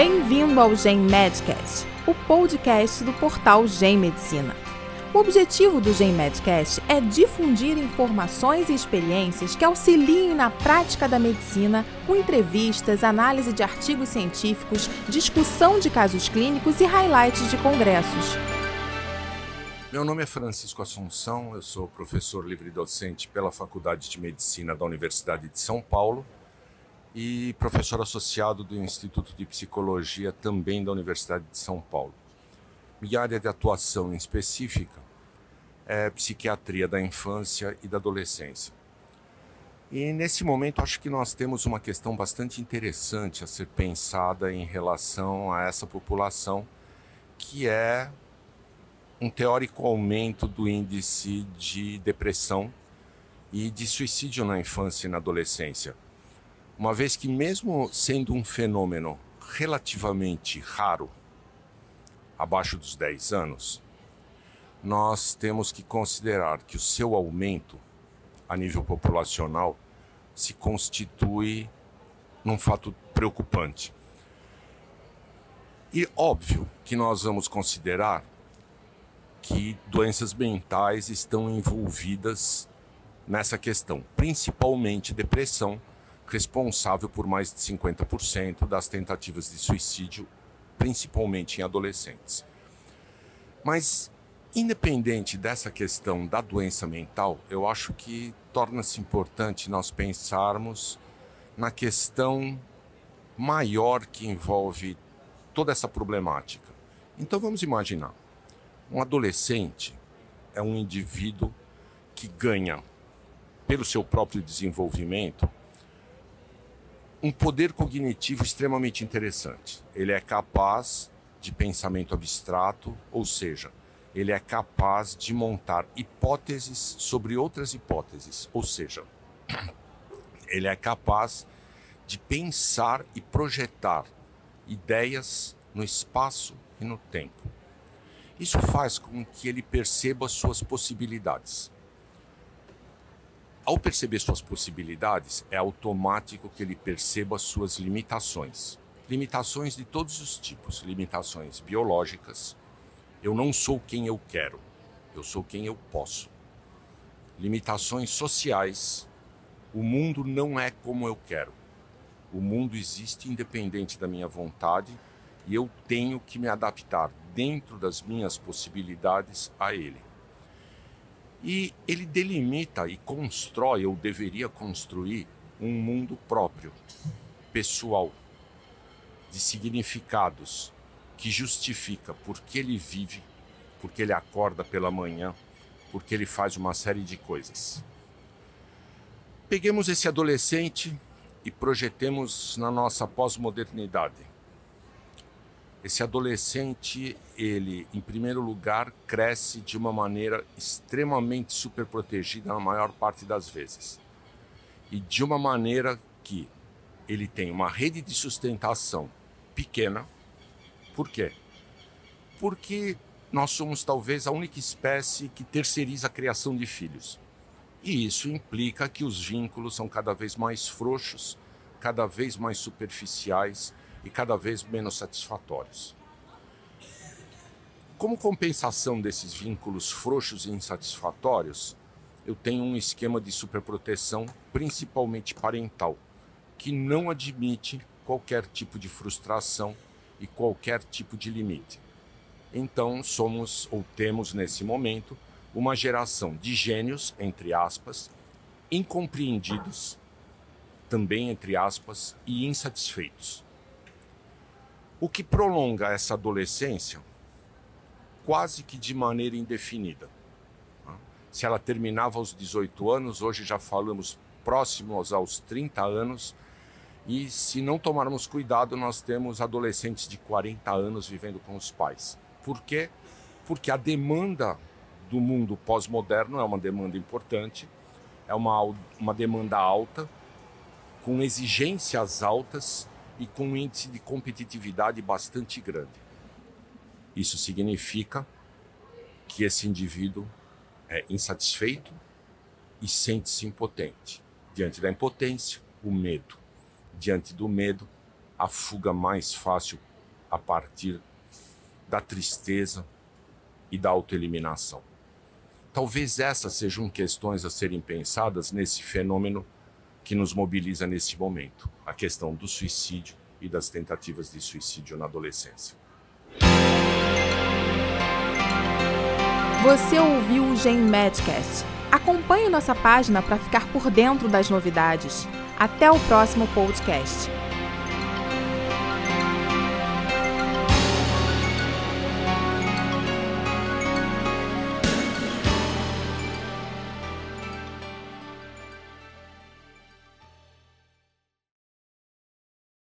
Bem-vindo ao Gen Medcast, o podcast do portal Gen Medicina. O objetivo do Gen Medcast é difundir informações e experiências que auxiliem na prática da medicina, com entrevistas, análise de artigos científicos, discussão de casos clínicos e highlights de congressos. Meu nome é Francisco Assunção, eu sou professor livre-docente pela Faculdade de Medicina da Universidade de São Paulo e professor associado do Instituto de Psicologia também da Universidade de São Paulo. Minha área de atuação específica é psiquiatria da infância e da adolescência. E nesse momento acho que nós temos uma questão bastante interessante a ser pensada em relação a essa população, que é um teórico aumento do índice de depressão e de suicídio na infância e na adolescência. Uma vez que, mesmo sendo um fenômeno relativamente raro, abaixo dos 10 anos, nós temos que considerar que o seu aumento a nível populacional se constitui num fato preocupante. E óbvio que nós vamos considerar que doenças mentais estão envolvidas nessa questão, principalmente depressão, responsável por mais de 50% das tentativas de suicídio, principalmente em adolescentes. Mas, independente dessa questão da doença mental, eu acho que torna-se importante nós pensarmos na questão maior que envolve toda essa problemática. Então vamos imaginar um adolescente é um indivíduo que ganha, pelo seu próprio desenvolvimento, um poder cognitivo extremamente interessante. Ele é capaz de pensamento abstrato, ou seja, ele é capaz de montar hipóteses sobre outras hipóteses, ou seja, ele é capaz de pensar e projetar ideias no espaço e no tempo. Isso faz com que ele perceba suas possibilidades. Ao perceber suas possibilidades, é automático que ele perceba suas limitações. Limitações de todos os tipos, limitações biológicas. Eu não sou quem eu quero, eu sou quem eu posso. Limitações sociais. O mundo não é como eu quero. O mundo existe independente da minha vontade e eu tenho que me adaptar dentro das minhas possibilidades a ele. E ele delimita e constrói, ou deveria construir, um mundo próprio, pessoal, de significados, que justifica por que ele vive, porque ele acorda pela manhã, porque ele faz uma série de coisas. Peguemos esse adolescente e projetemos na nossa pós-modernidade. Esse adolescente, ele, em primeiro lugar, cresce de uma maneira extremamente superprotegida na maior parte das vezes. E de uma maneira que ele tem uma rede de sustentação pequena. Por quê? Porque nós somos talvez a única espécie que terceiriza a criação de filhos. E isso implica que os vínculos são cada vez mais frouxos, cada vez mais superficiais e cada vez menos satisfatórios. Como compensação desses vínculos frouxos e insatisfatórios, eu tenho um esquema de superproteção, principalmente parental, que não admite qualquer tipo de frustração e qualquer tipo de limite. Então, somos ou temos nesse momento uma geração de gênios, entre aspas, incompreendidos, também entre aspas, e insatisfeitos. O que prolonga essa adolescência quase que de maneira indefinida. Se ela terminava aos 18 anos, hoje já falamos próximos aos 30 anos, e se não tomarmos cuidado, nós temos adolescentes de 40 anos vivendo com os pais. Por quê? Porque a demanda do mundo pós-moderno é uma demanda importante, é uma, uma demanda alta, com exigências altas e com um índice de competitividade bastante grande. Isso significa que esse indivíduo é insatisfeito e sente-se impotente. Diante da impotência, o medo. Diante do medo, a fuga mais fácil a partir da tristeza e da autoeliminação. Talvez essas sejam questões a serem pensadas nesse fenômeno que nos mobiliza neste momento, a questão do suicídio e das tentativas de suicídio na adolescência. Você ouviu o Gen Medcast. Acompanhe nossa página para ficar por dentro das novidades. Até o próximo podcast.